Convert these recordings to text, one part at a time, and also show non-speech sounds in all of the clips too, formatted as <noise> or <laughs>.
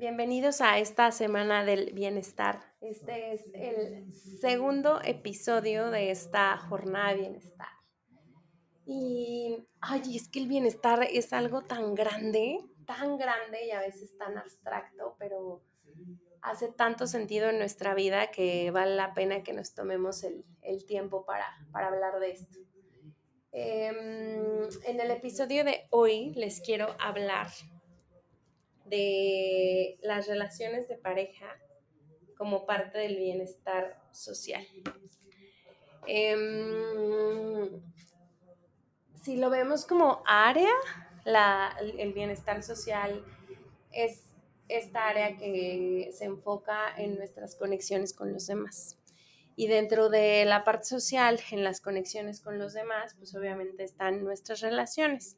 Bienvenidos a esta semana del bienestar. Este es el segundo episodio de esta jornada de bienestar. Y, ay, es que el bienestar es algo tan grande, tan grande y a veces tan abstracto, pero hace tanto sentido en nuestra vida que vale la pena que nos tomemos el, tiempo para, hablar de esto. Em, en el episodio de hoy les quiero hablar de las relaciones de pareja como parte del bienestar social. Em, si lo vemos como área, el bienestar social es esta área que se enfoca en nuestras conexiones con los demás. Y dentro de la parte social, en las conexiones con los demás, pues obviamente están nuestras relaciones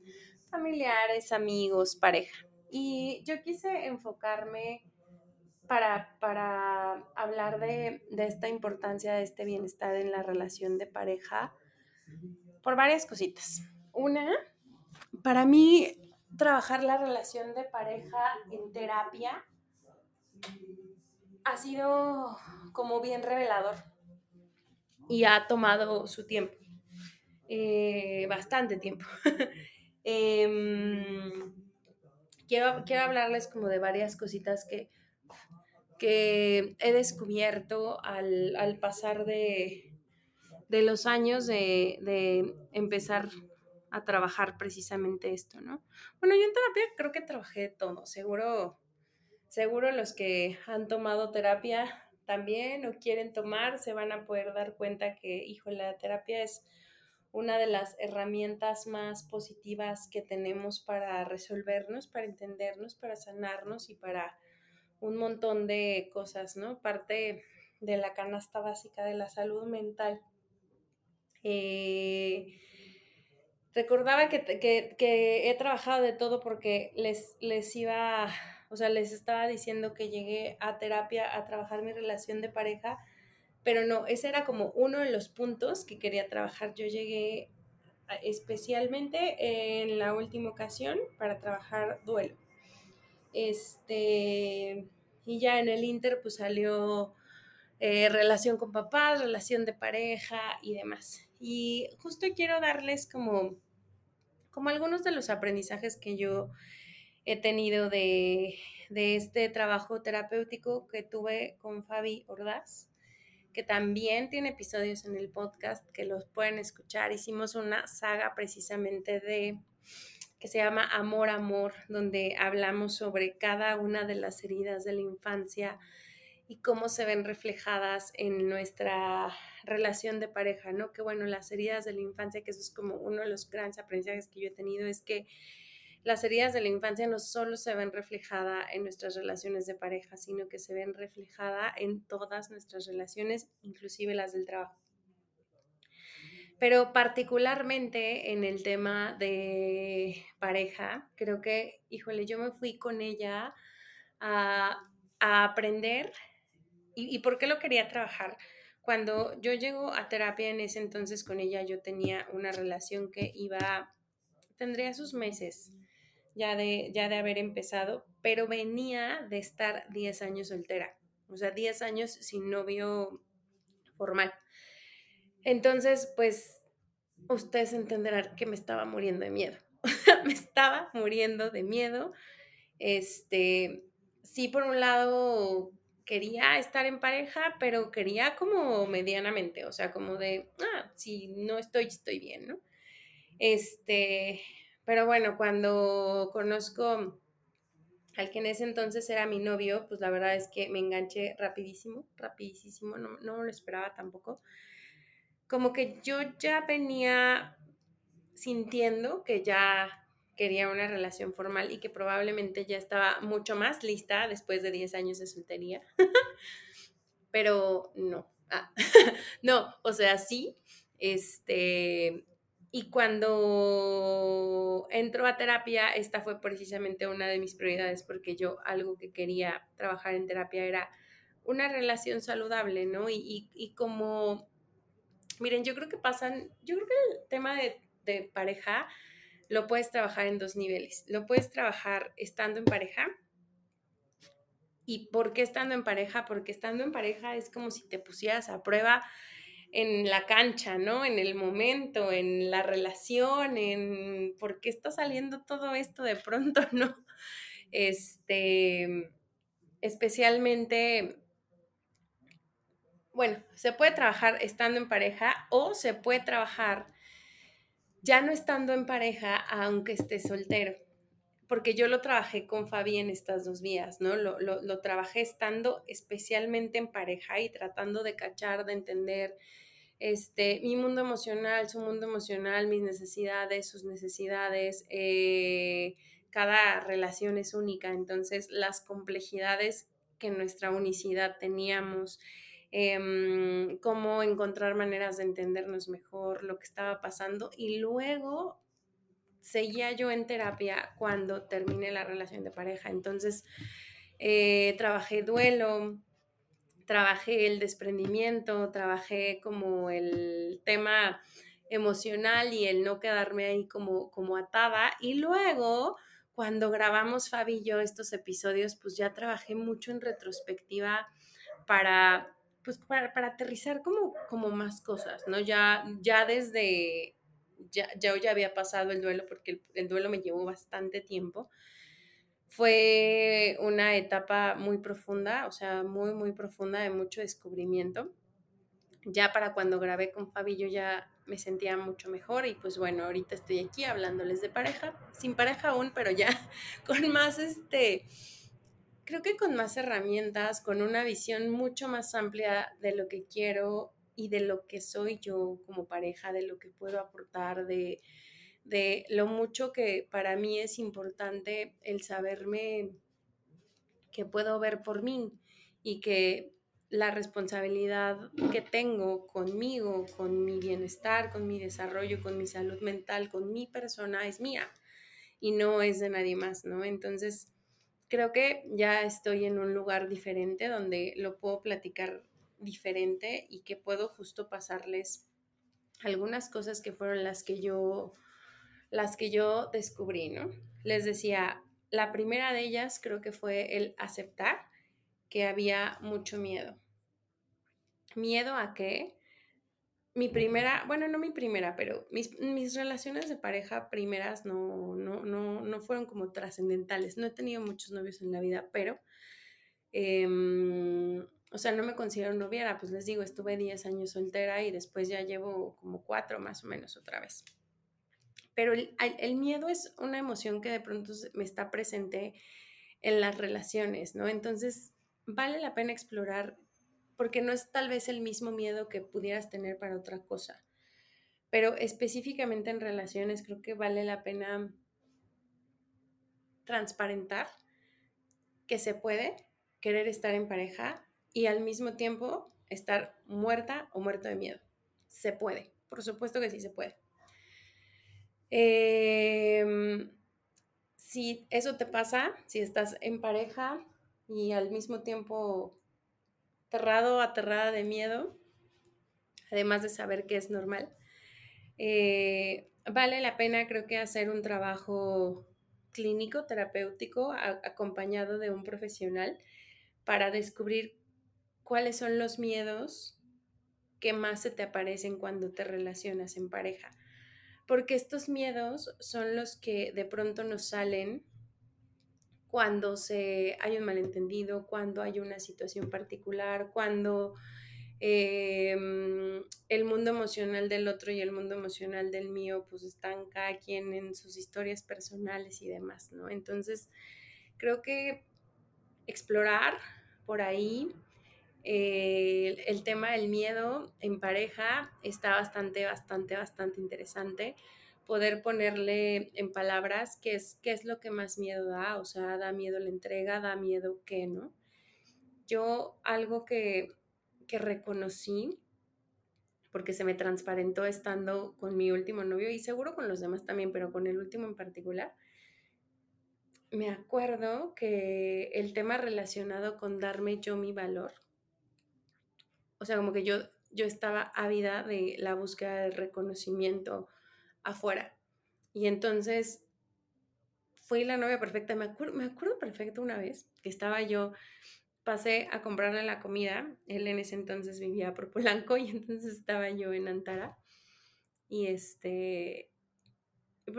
familiares, amigos, pareja. Y yo quise enfocarme para, hablar de, esta importancia de este bienestar en la relación de pareja por varias cositas. Una, para mí, trabajar la relación de pareja en terapia ha sido como bien revelador y ha tomado su tiempo, eh, bastante tiempo. <laughs> Em, quiero, hablarles como de varias cositas que, que he descubierto al, pasar de, los años de, empezar a trabajar precisamente esto, ¿no? Bueno, yo en terapia creo que trabajé todo, seguro, seguro los que han tomado terapia también o quieren tomar se van a poder dar cuenta que, hijo, la terapia es una de las herramientas más positivas que tenemos para resolvernos, para entendernos, para sanarnos y para un montón de cosas, ¿no? Parte de la canasta básica de la salud mental. Eh, recordaba que, he trabajado de todo porque les, les iba, o sea, les estaba diciendo que llegué a terapia a trabajar mi relación de pareja pero no, ese era como uno de los puntos que quería trabajar. Yo llegué especialmente en la última ocasión para trabajar duelo. Este, y ya en el Inter pues salió eh, relación con papás, relación de pareja y demás. Y justo quiero darles como, como algunos de los aprendizajes que yo he tenido de, de este trabajo terapéutico que tuve con Fabi Ordaz que también tiene episodios en el podcast que los pueden escuchar. Hicimos una saga precisamente de que se llama Amor, Amor, donde hablamos sobre cada una de las heridas de la infancia y cómo se ven reflejadas en nuestra relación de pareja, ¿no? Que bueno, las heridas de la infancia, que eso es como uno de los grandes aprendizajes que yo he tenido, es que las heridas de la infancia no solo se ven reflejadas en nuestras relaciones de pareja, sino que se ven reflejadas en todas nuestras relaciones, inclusive las del trabajo. Pero particularmente en el tema de pareja, creo que, híjole, yo me fui con ella a, aprender. ¿Y, ¿Y por qué lo quería trabajar? Cuando yo llego a terapia en ese entonces con ella, yo tenía una relación que iba, tendría sus meses ya de, ya de haber empezado, pero venía de estar 10 años soltera, o sea, 10 años sin novio formal. Entonces, pues, ustedes entenderán que me estaba muriendo de miedo. <laughs> me estaba muriendo de miedo. Este, sí, por un lado quería estar en pareja, pero quería como medianamente, o sea, como de, ah, si no estoy, estoy bien, ¿no? Este, pero bueno, cuando conozco al que en ese entonces era mi novio, pues la verdad es que me enganché rapidísimo, rapidísimo, no, no lo esperaba tampoco. Como que yo ya venía sintiendo que ya quería una relación formal y que probablemente ya estaba mucho más lista después de 10 años de soltería. <laughs> Pero no, ah, <laughs> no, o sea, sí, este, y cuando entro a terapia, esta fue precisamente una de mis prioridades porque yo algo que quería trabajar en terapia era una relación saludable, ¿no? Y, y, como, miren, yo creo que pasan, yo creo que el tema de, de pareja lo puedes trabajar en dos niveles. Lo puedes trabajar estando en pareja. ¿Y por qué estando en pareja? Porque estando en pareja es como si te pusieras a prueba en la cancha, ¿no? En el momento, en la relación, en por qué está saliendo todo esto de pronto, <laughs> ¿no? Este, especialmente bueno, se puede trabajar estando en pareja o se puede trabajar ya no estando en pareja, aunque esté soltero. Porque yo lo trabajé con Fabi en estas dos vías, ¿no? Lo, lo, trabajé estando especialmente en pareja y tratando de cachar, de entender este, mi mundo emocional, su mundo emocional, mis necesidades, sus necesidades. Eh, cada relación es única, entonces las complejidades que en nuestra unicidad teníamos, Em, cómo encontrar maneras de entendernos mejor, lo que estaba pasando y luego seguía yo en terapia cuando terminé la relación de pareja. Entonces, eh, trabajé duelo, trabajé el desprendimiento, trabajé como el tema emocional y el no quedarme ahí como, como atada. Y luego, cuando grabamos Fabi y yo estos episodios, pues ya trabajé mucho en retrospectiva para pues para, aterrizar como, como más cosas, ¿no? Ya, ya desde, ya, ya, ya había pasado el duelo porque el, duelo me llevó bastante tiempo. Fue una etapa muy profunda, o sea, muy, muy profunda de mucho descubrimiento. Ya para cuando grabé con Fabi yo ya me sentía mucho mejor y pues bueno, ahorita estoy aquí hablándoles de pareja, sin pareja aún, pero ya <laughs> con más este creo que con más herramientas, con una visión mucho más amplia de lo que quiero y de lo que soy yo como pareja, de lo que puedo aportar, de, de lo mucho que para mí es importante el saberme que puedo ver por mí y que la responsabilidad que tengo conmigo, con mi bienestar, con mi desarrollo, con mi salud mental, con mi persona es mía y no es de nadie más, ¿no? Entonces, creo que ya estoy en un lugar diferente donde lo puedo platicar diferente y que puedo justo pasarles algunas cosas que fueron las que yo las que yo descubrí, ¿no? Les decía, la primera de ellas creo que fue el aceptar que había mucho miedo. ¿Miedo a qué? mi primera, bueno, no mi primera, pero mis, mis relaciones de pareja primeras no, no, no, no fueron como trascendentales. No he tenido muchos novios en la vida, pero, em, o sea, no me considero noviera, pues les digo, estuve 10 años soltera y después ya llevo como 4 más o menos otra vez. Pero el, miedo es una emoción que de pronto me está presente en las relaciones, ¿no? Entonces, vale la pena explorar porque no es tal vez el mismo miedo que pudieras tener para otra cosa. Pero específicamente en relaciones creo que vale la pena transparentar que se puede querer estar en pareja y al mismo tiempo estar muerta o muerto de miedo. Se puede, por supuesto que sí se puede. Em, si eso te pasa, si estás en pareja y al mismo tiempo aterrado, aterrada de miedo, además de saber que es normal, eh, vale la pena creo que hacer un trabajo clínico, terapéutico, acompañado de un profesional para descubrir cuáles son los miedos que más se te aparecen cuando te relacionas en pareja. Porque estos miedos son los que de pronto nos salen cuando se, hay un malentendido, cuando hay una situación particular, cuando em, el mundo emocional del otro y el mundo emocional del mío pues están cada quien en sus historias personales y demás, ¿no? Entonces, creo que explorar por ahí eh, el tema del miedo en pareja está bastante, bastante, bastante interesante poder ponerle en palabras qué es, qué es lo que más miedo da, o sea, da miedo la entrega, da miedo qué, ¿no? Yo algo que, que reconocí, porque se me transparentó estando con mi último novio y seguro con los demás también, pero con el último en particular, me acuerdo que el tema relacionado con darme yo mi valor, o sea, como que yo, yo estaba ávida de la búsqueda del reconocimiento afuera. Y entonces fui la novia perfecta. Me acuerdo, me acuerdo perfecto una vez que estaba yo, pasé a comprarle la comida. Él en ese entonces vivía por Polanco <laughs> y entonces estaba yo en Antara. Y este,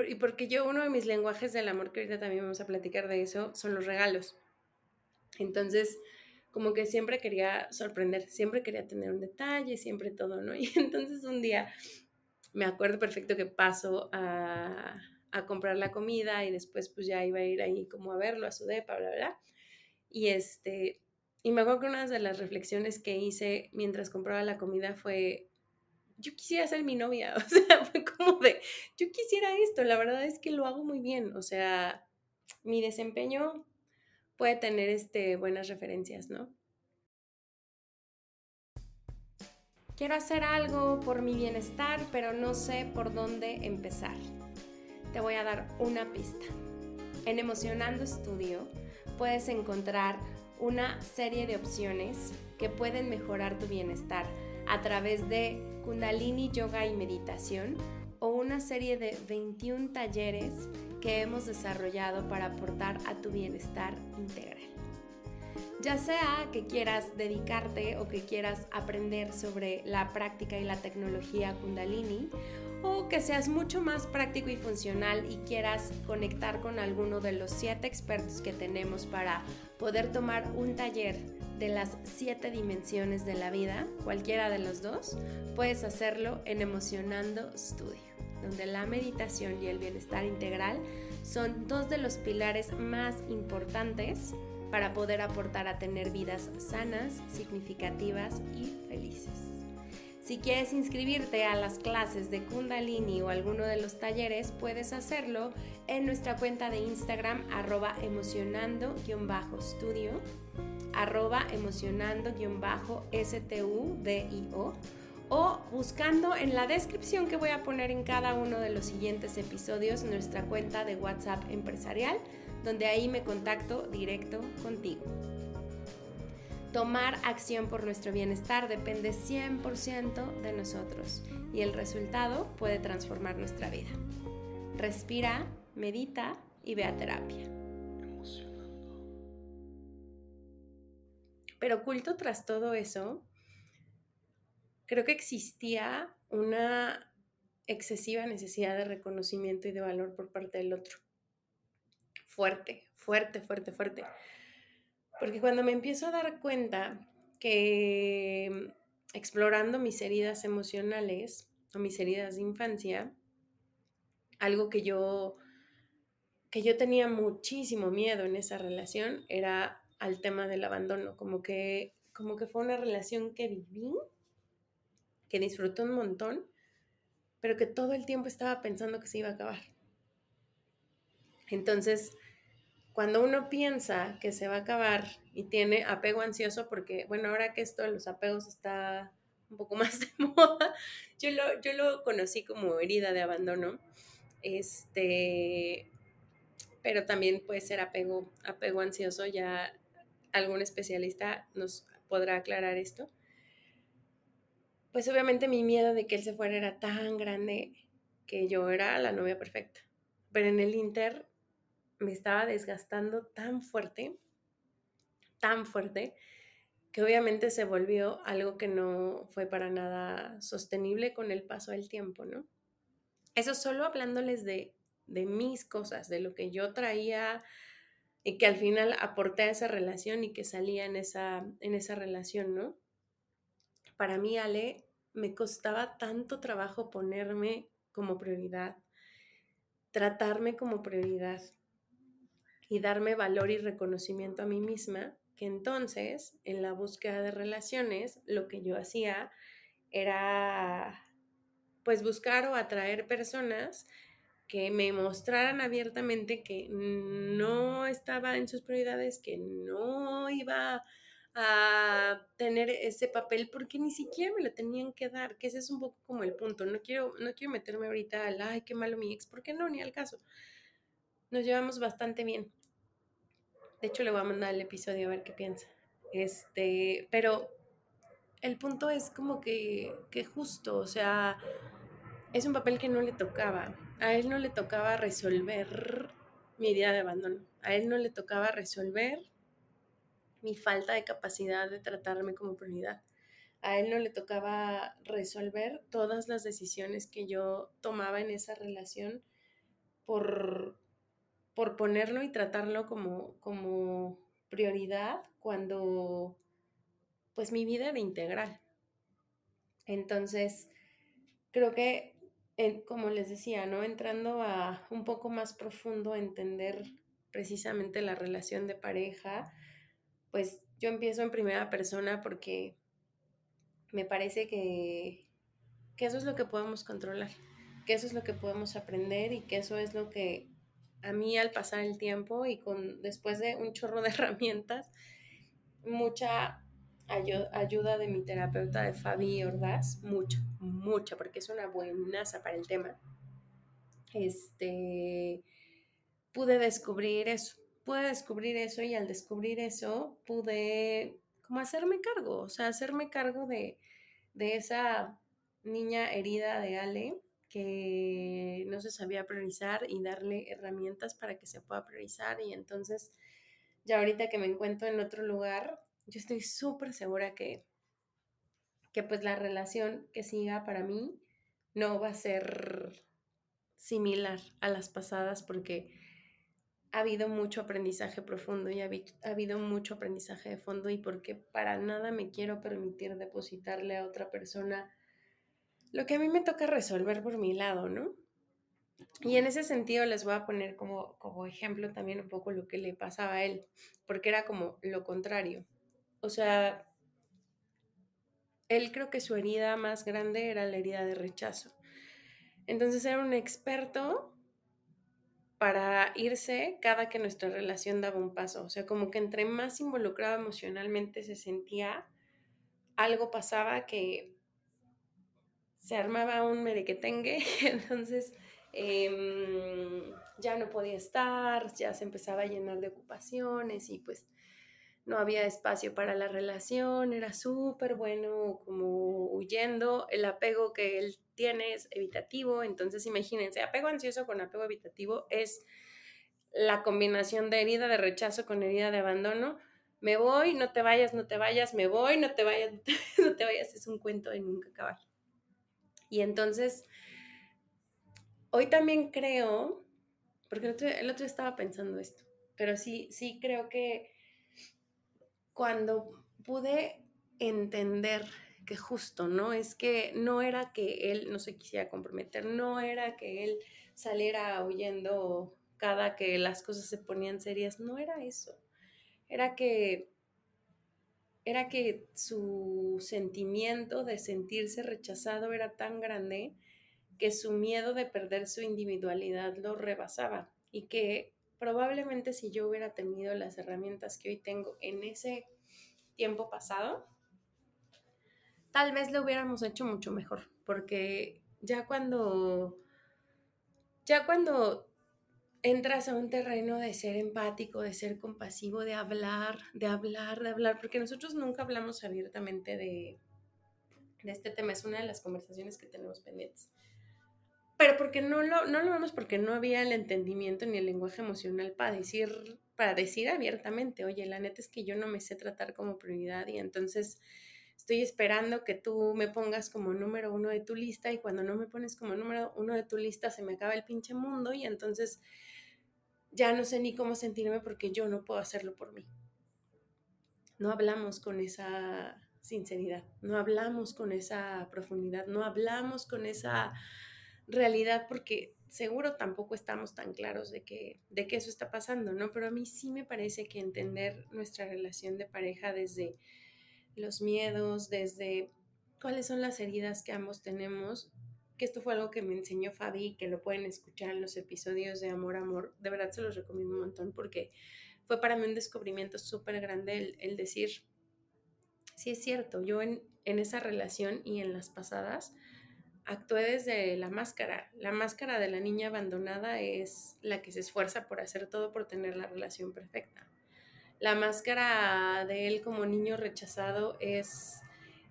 y porque yo uno de mis lenguajes del amor, que ahorita también vamos a platicar de eso, son los regalos. Entonces, como que siempre quería sorprender, siempre quería tener un detalle, siempre todo, ¿no? <laughs> Y entonces un día me acuerdo perfecto que paso a, a comprar la comida y después pues ya iba a ir ahí como a verlo, a su depa, bla, bla. Y este, y me acuerdo que una de las reflexiones que hice mientras compraba la comida fue, yo quisiera ser mi novia, <laughs> o sea, fue como de, yo quisiera esto, la verdad es que lo hago muy bien, o sea, mi desempeño puede tener este, buenas referencias, ¿no? Quiero hacer algo por mi bienestar, pero no sé por dónde empezar. Te voy a dar una pista. En Emocionando Estudio puedes encontrar una serie de opciones que pueden mejorar tu bienestar a través de Kundalini Yoga y Meditación o una serie de 21 talleres que hemos desarrollado para aportar a tu bienestar integral. Ya sea que quieras dedicarte o que quieras aprender sobre la práctica y la tecnología Kundalini, o que seas mucho más práctico y funcional y quieras conectar con alguno de los siete expertos que tenemos para poder tomar un taller de las siete dimensiones de la vida, cualquiera de los dos, puedes hacerlo en Emocionando Studio, donde la meditación y el bienestar integral son dos de los pilares más importantes para poder aportar a tener vidas sanas, significativas y felices. Si quieres inscribirte a las clases de Kundalini o alguno de los talleres, puedes hacerlo en nuestra cuenta de Instagram arroba emocionando-studio, arroba emocionando-studio o buscando en la descripción que voy a poner en cada uno de los siguientes episodios nuestra cuenta de WhatsApp empresarial donde ahí me contacto directo contigo. Tomar acción por nuestro bienestar depende 100% de nosotros y el resultado puede transformar nuestra vida. Respira, medita y ve a terapia. Pero oculto tras todo eso, creo que existía una excesiva necesidad de reconocimiento y de valor por parte del otro fuerte, fuerte, fuerte, fuerte. Porque cuando me empiezo a dar cuenta que explorando mis heridas emocionales o mis heridas de infancia, algo que yo que yo tenía muchísimo miedo en esa relación era al tema del abandono, como que como que fue una relación que viví, que disfruté un montón, pero que todo el tiempo estaba pensando que se iba a acabar. Entonces, cuando uno piensa que se va a acabar y tiene apego ansioso, porque, bueno, ahora que esto de los apegos está un poco <laughs> más de moda, yo lo, yo lo conocí como herida de abandono, este, pero también puede ser apego, apego ansioso, ya algún especialista nos podrá aclarar esto. Pues obviamente mi miedo de que él se fuera era tan grande que yo era la novia perfecta. Pero en el Inter me estaba desgastando tan fuerte, tan fuerte, que obviamente se volvió algo que no fue para nada sostenible con el paso del tiempo, ¿no? Eso solo hablándoles de, de mis cosas, de lo que yo traía y que al final aporté a esa relación y que salía en esa, en esa relación, ¿no? Para mí, Ale, me costaba tanto trabajo ponerme como prioridad, tratarme como prioridad, y darme valor y reconocimiento a mí misma, que entonces en la búsqueda de relaciones lo que yo hacía era pues buscar o atraer personas que me mostraran abiertamente que no estaba en sus prioridades, que no iba a tener ese papel porque ni siquiera me lo tenían que dar, que ese es un poco como el punto. No quiero, no quiero meterme ahorita al, ay, qué malo mi ex, porque no, ni al caso. Nos llevamos bastante bien. De hecho, le voy a mandar el episodio a ver qué piensa. Este, pero el punto es como que, que justo, o sea, es un papel que no le tocaba. A él no le tocaba resolver mi idea de abandono. A él no le tocaba resolver mi falta de capacidad de tratarme como prioridad. A él no le tocaba resolver todas las decisiones que yo tomaba en esa relación por, por ponerlo y tratarlo como, como prioridad cuando pues mi vida era integral. Entonces, creo que, como les decía, ¿no? Entrando a un poco más profundo a entender precisamente la relación de pareja, pues yo empiezo en primera persona porque me parece que, eso es lo que podemos controlar, que eso es lo que podemos aprender y que eso es lo que a mí al pasar el tiempo y con después de un chorro de <laughs> herramientas, mucha ayuda de mi terapeuta de Fabi Ordaz, mucha, mucha, porque es una buenaza para el tema. Este, pude descubrir eso, pude descubrir eso y al descubrir eso pude como hacerme cargo, o sea, hacerme cargo de, de esa niña herida de Ale que no se sabía priorizar y darle herramientas para que se pueda priorizar y entonces ya ahorita que me encuentro en otro lugar, yo estoy súper segura que, que pues la relación que siga para mí no va a ser similar a las pasadas porque ha habido mucho aprendizaje profundo y ha, habido mucho aprendizaje de fondo y porque para nada me quiero permitir depositarle a otra persona lo que a mí me toca resolver por mi lado, ¿no? Y en ese sentido les voy a poner como, como ejemplo también un poco lo que le pasaba a él, porque era como lo contrario. O sea, él creo que su herida más grande era la herida de rechazo. Entonces era un experto para irse cada que nuestra relación daba un paso. O sea, como que entre más involucrado emocionalmente se sentía, algo pasaba que se armaba un merequetengue, <laughs> entonces em, ya no podía estar, ya se empezaba a llenar de ocupaciones y pues no había espacio para la relación, era súper bueno como huyendo, el apego que él tiene es evitativo, entonces imagínense, apego ansioso con apego evitativo es la combinación de herida de rechazo con herida de abandono. Me voy, no te vayas, no te vayas, me voy, no te vayas, <laughs> no te vayas, es un cuento de nunca acabar. Y entonces, hoy también creo, porque el otro, el otro estaba pensando esto, pero sí, sí creo que cuando pude entender que justo, ¿no? Es que no era que él no se quisiera comprometer, no era que él saliera huyendo cada que las cosas se ponían serias, no era eso. Era que era que su sentimiento de sentirse rechazado era tan grande que su miedo de perder su individualidad lo rebasaba y que probablemente si yo hubiera tenido las herramientas que hoy tengo en ese tiempo pasado, tal vez lo hubiéramos hecho mucho mejor, porque ya cuando, ya cuando entras a un terreno de ser empático, de ser compasivo, de hablar, de hablar, de hablar, porque nosotros nunca hablamos abiertamente de, de este tema, es una de las conversaciones que tenemos pendientes. Pero porque no lo, no lo vemos porque no había el entendimiento ni el lenguaje emocional para decir, para decir abiertamente, oye, la neta es que yo no me sé tratar como prioridad y entonces estoy esperando que tú me pongas como número uno de tu lista y cuando no me pones como número uno de tu lista se me acaba el pinche mundo y entonces ya no sé ni cómo sentirme porque yo no puedo hacerlo por mí. No hablamos con esa sinceridad, no hablamos con esa profundidad, no hablamos con esa realidad porque seguro tampoco estamos tan claros de que, de que eso está pasando, ¿no? Pero a mí sí me parece que entender nuestra relación de pareja desde los miedos, desde cuáles son las heridas que ambos tenemos, que esto fue algo que me enseñó Fabi, que lo pueden escuchar en los episodios de Amor, Amor. De verdad se los recomiendo un montón porque fue para mí un descubrimiento súper grande el, decir, sí es cierto, yo en, en esa relación y en las pasadas actué desde la máscara. La máscara de la niña abandonada es la que se esfuerza por hacer todo por tener la relación perfecta. La máscara de él como niño rechazado es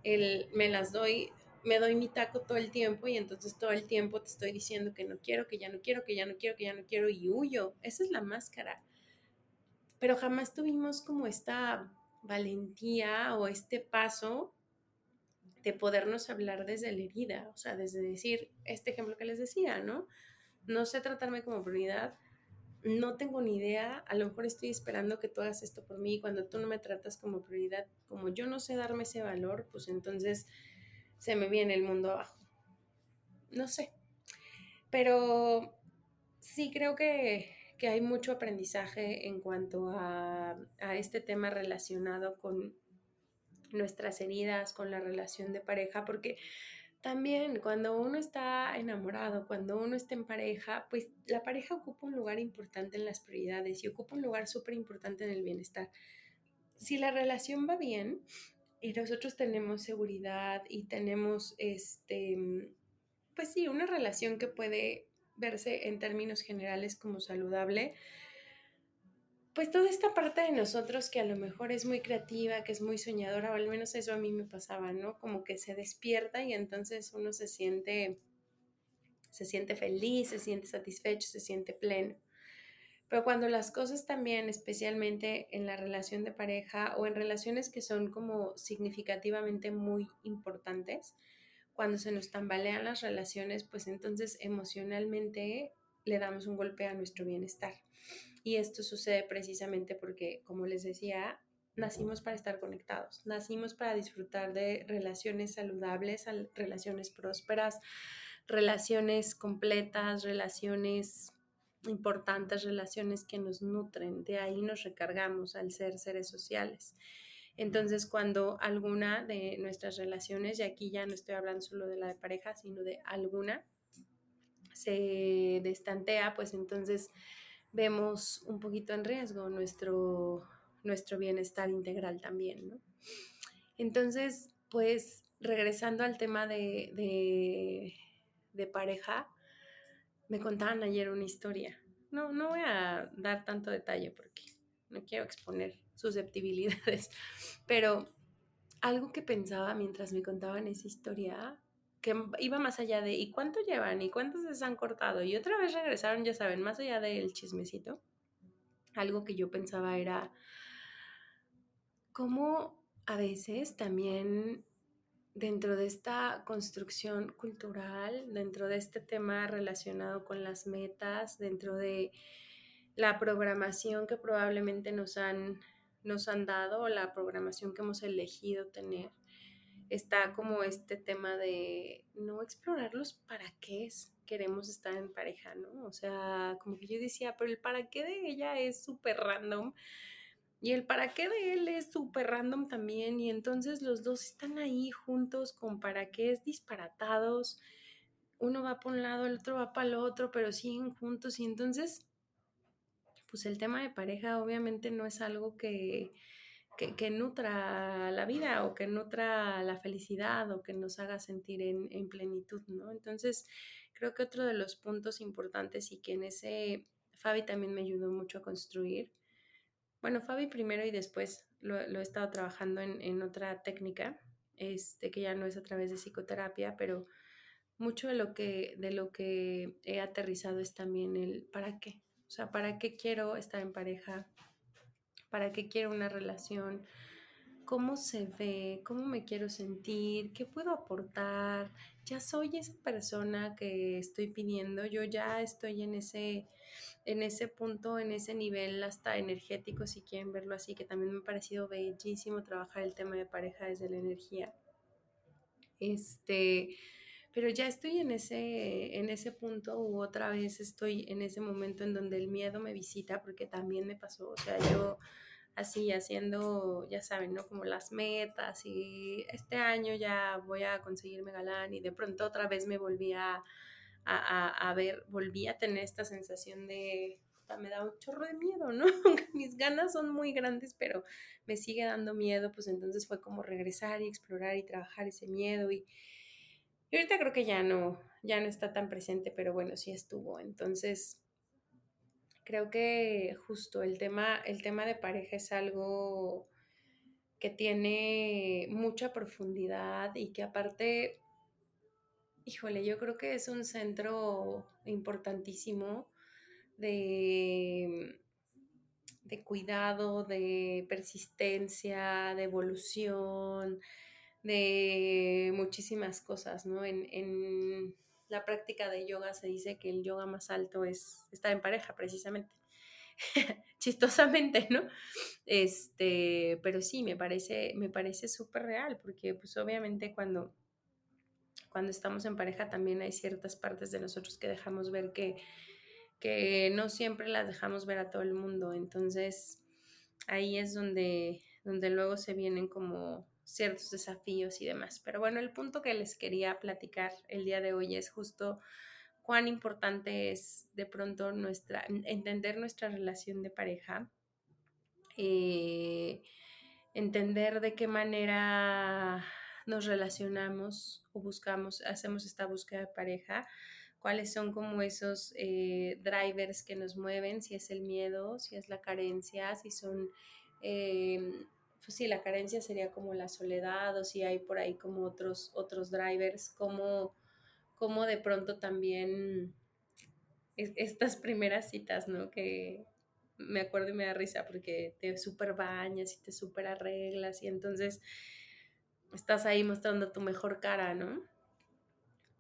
el me las doy, me doy mi taco todo el tiempo y entonces todo el tiempo te estoy diciendo que no quiero, que ya no quiero, que ya no quiero, que ya no quiero y huyo. Esa es la máscara. Pero jamás tuvimos como esta valentía o este paso de podernos hablar desde la herida, o sea, desde decir este ejemplo que les decía, ¿no? No sé tratarme como prioridad, no tengo ni idea, a lo mejor estoy esperando que tú hagas esto por mí, cuando tú no me tratas como prioridad, como yo no sé darme ese valor, pues entonces se me viene el mundo abajo. No sé, pero sí creo que, hay mucho aprendizaje en cuanto a, a este tema relacionado con nuestras heridas, con la relación de pareja, porque también cuando uno está enamorado, cuando uno está en pareja, pues la pareja ocupa un lugar importante en las prioridades y ocupa un lugar súper importante en el bienestar. Si la relación va bien y nosotros tenemos seguridad y tenemos, este, pues sí, una relación que puede verse en términos generales como saludable, pues toda esta parte de nosotros que a lo mejor es muy creativa, que es muy soñadora, o al menos eso a mí me pasaba, ¿no? Como que se despierta y entonces uno se siente, se siente feliz, se siente satisfecho, se siente pleno. Pero cuando las cosas también, especialmente en la relación de pareja o en relaciones que son como significativamente muy importantes, cuando se nos tambalean las relaciones, pues entonces emocionalmente le damos un golpe a nuestro bienestar. Y esto sucede precisamente porque, como les decía, nacimos para estar conectados, nacimos para disfrutar de relaciones saludables, relaciones prósperas, relaciones completas, relaciones importantes, relaciones que nos nutren. De ahí nos recargamos al ser seres sociales. Entonces, cuando alguna de nuestras relaciones, y aquí ya no estoy hablando solo de la de pareja, sino de alguna, se destantea, pues entonces vemos un poquito en riesgo nuestro, nuestro bienestar integral también, ¿no? Entonces, pues regresando al tema de, de, pareja, me contaban ayer una historia. No, no voy a dar tanto detalle porque no quiero exponer susceptibilidades, pero algo que pensaba mientras me contaban esa historia que iba más allá de ¿y cuánto llevan? ¿y cuántos se han cortado? Y otra vez regresaron, ya saben, más allá del chismecito. Algo que yo pensaba era cómo a veces también dentro de esta construcción cultural, dentro de este tema relacionado con las metas, dentro de la programación que probablemente nos han, nos han dado la programación que hemos elegido tener, está como este tema de no explorarlos los para qué queremos estar en pareja, ¿no? O sea, como que yo decía, pero el para qué de ella es súper random y el para qué de él es súper random también y entonces los dos están ahí juntos con para qué es disparatados. Uno va por un lado, el otro va para el otro, pero siguen juntos y entonces, pues el tema de pareja obviamente no es algo que que, nutra la vida o que nutra la felicidad o que nos haga sentir en, plenitud, ¿no? Entonces, creo que otro de los puntos importantes y que en ese Fabi también me ayudó mucho a construir, bueno, Fabi primero y después lo, he estado trabajando en, otra técnica, este, que ya no es a través de psicoterapia, pero mucho de lo que, de lo que he aterrizado es también el para qué. O sea, ¿para qué quiero estar en pareja? Para qué quiero una relación, cómo se ve, cómo me quiero sentir, qué puedo aportar. Ya soy esa persona que estoy pidiendo, yo ya estoy en ese en ese punto, en ese nivel hasta energético, si quieren verlo así, que también me ha parecido bellísimo trabajar el tema de pareja desde la energía. Este, pero ya estoy en ese, en ese punto u otra vez estoy en ese momento en donde el miedo me visita porque también me pasó, o sea, yo así haciendo, ya saben, ¿no? Como las metas y este año ya voy a conseguirme galán y de pronto otra vez me volví a, a, ver, volví a tener esta sensación de, me da un chorro de miedo, ¿no? <laughs> Mis ganas son muy grandes, pero me sigue dando miedo, pues entonces fue como regresar y explorar y trabajar ese miedo y, y ahorita creo que ya no, ya no está tan presente, pero bueno, sí estuvo. Entonces, creo que justo el tema, el tema de pareja es algo que tiene mucha profundidad y que aparte, híjole, yo creo que es un centro importantísimo de, de cuidado, de persistencia, de evolución, de muchísimas cosas, ¿no? La práctica de yoga se dice que el yoga más alto es estar en pareja, precisamente. <laughs> Chistosamente, ¿no? Este, pero sí, me parece, me parece súper real, porque pues obviamente cuando, cuando estamos en pareja también hay ciertas partes de nosotros que dejamos ver que, que no siempre las dejamos ver a todo el mundo. Entonces, ahí es donde, donde luego se vienen como ciertos desafíos y demás. Pero bueno, el punto que les quería platicar el día de hoy es justo cuán importante es de pronto nuestra, entender nuestra relación de pareja, eh, entender de qué manera nos relacionamos o buscamos, hacemos esta búsqueda de pareja, cuáles son como esos eh, drivers que nos mueven, si es el miedo, si es la carencia, si son eh, pues sí, la carencia sería como la soledad o si hay por ahí como otros, otros drivers, como, como de pronto también estas primeras citas, ¿no? Que me acuerdo y me da risa porque te super bañas y te super arreglas y entonces estás ahí mostrando tu mejor cara, ¿no?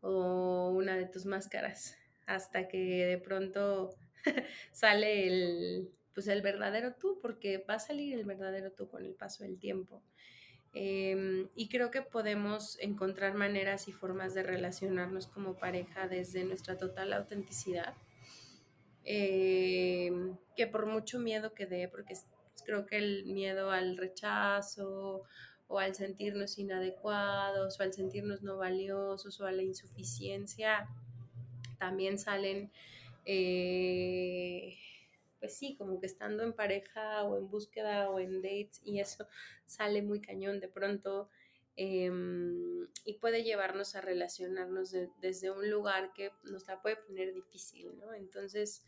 O una de tus máscaras, hasta que de pronto <laughs> sale el, pues el verdadero tú, porque va a salir el verdadero tú con el paso del tiempo. Em, y creo que podemos encontrar maneras y formas de relacionarnos como pareja desde nuestra total autenticidad, em, que por mucho miedo que dé, porque creo que el miedo al rechazo o al sentirnos inadecuados o al sentirnos no valiosos o a la insuficiencia, también salen eh, pues sí, como que estando en pareja o en búsqueda o en dates y eso sale muy cañón de pronto em, y puede llevarnos a relacionarnos desde un lugar que nos la puede poner difícil, ¿no? Entonces,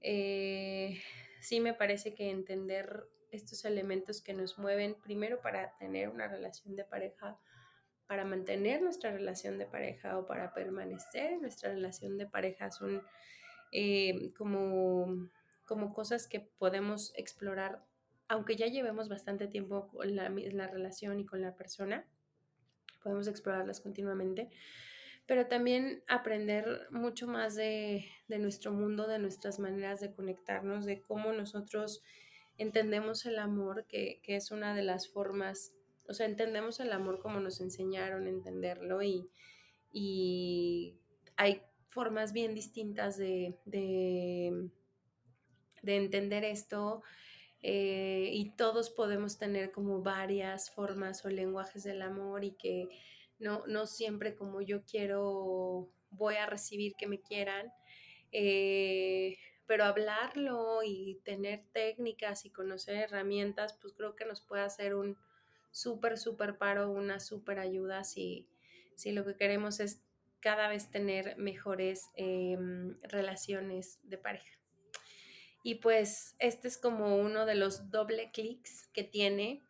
eh, sí me parece que entender estos elementos que nos mueven primero para tener una relación de pareja, para mantener nuestra relación de pareja o para permanecer en nuestra relación de pareja son eh, como como cosas que podemos explorar, aunque ya llevemos bastante tiempo con la, la relación y con la persona, podemos explorarlas continuamente, pero también aprender mucho más de, nuestro mundo, de nuestras maneras de conectarnos, de cómo nosotros entendemos el amor, que, es una de las formas, o sea, entendemos el amor como nos enseñaron a entenderlo y, hay formas bien distintas de de entender esto eh, y todos podemos tener como varias formas o lenguajes del amor y que no, no siempre como yo quiero voy a recibir que me quieran, eh, pero hablarlo y tener técnicas y conocer herramientas, pues creo que nos puede hacer un súper, súper paro, una súper ayuda si, si lo que queremos es cada vez tener mejores em, relaciones de pareja. Y pues este es como uno de los doble clics que tiene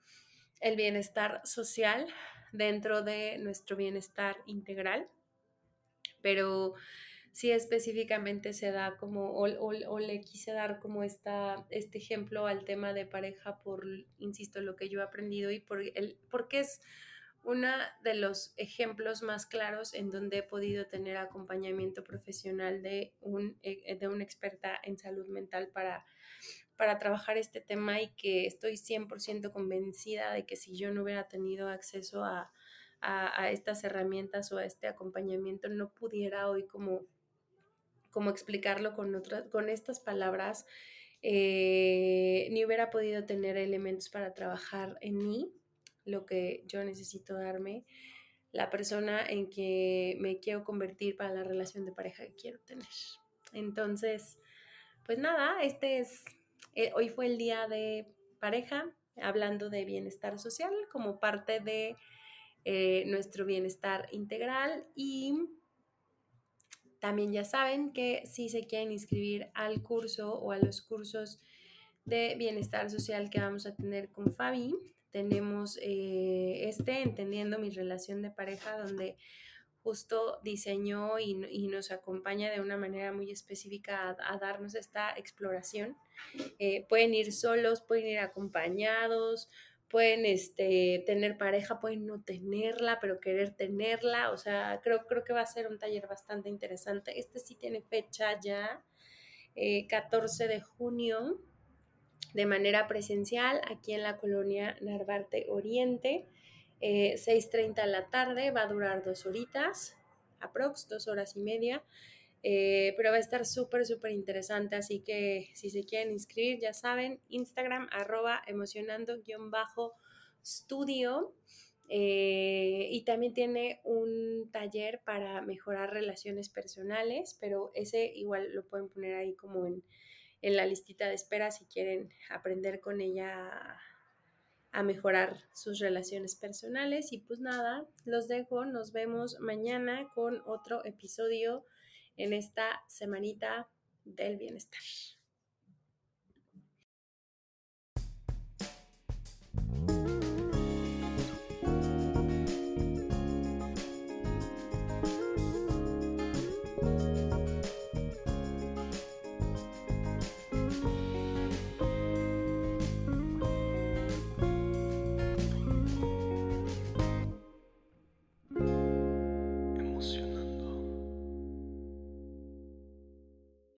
el bienestar social dentro de nuestro bienestar integral. Pero sí específicamente se da como, o, le quise dar como esta, este ejemplo al tema de pareja por, insisto, lo que yo he aprendido y por el, porque es uno de los ejemplos más claros en donde he podido tener acompañamiento profesional de, un, eh, de una experta en salud mental para, para trabajar este tema y que estoy 100% convencida de que si yo no hubiera tenido acceso a, a, estas herramientas o a este acompañamiento, no pudiera hoy como, como explicarlo con, otras, con estas palabras eh, ni hubiera podido tener elementos para trabajar en mí, lo que yo necesito darme, la persona en que me quiero convertir para la relación de pareja que quiero tener. Entonces, pues nada, este es, eh, hoy fue el día de pareja, hablando de bienestar social como parte de eh, nuestro bienestar integral y también ya saben que si se quieren inscribir al curso o a los cursos de bienestar social que vamos a tener con Fabi, tenemos eh, este, Entendiendo mi relación de pareja, donde justo diseñó y, nos acompaña de una manera muy específica a, darnos esta exploración. Eh, pueden ir solos, pueden ir acompañados, pueden este, tener pareja, pueden no tenerla, pero querer tenerla. O sea, creo, creo que va a ser un taller bastante interesante. Este sí tiene fecha ya, 14 eh, de junio, de manera presencial, aquí en la colonia Narvarte Oriente. 6.30 de la tarde, va a durar dos horitas, aprox, dos horas y media. Eh, pero va a estar súper, súper interesante, así que si se quieren inscribir, ya saben, Instagram arroba emocionando-studio. Eh, y también tiene un taller para mejorar relaciones personales, pero ese igual lo pueden poner ahí como en, en la listita de espera si quieren aprender con ella a mejorar sus relaciones personales. Y pues nada, los dejo, nos vemos mañana con otro episodio en esta semanita del bienestar.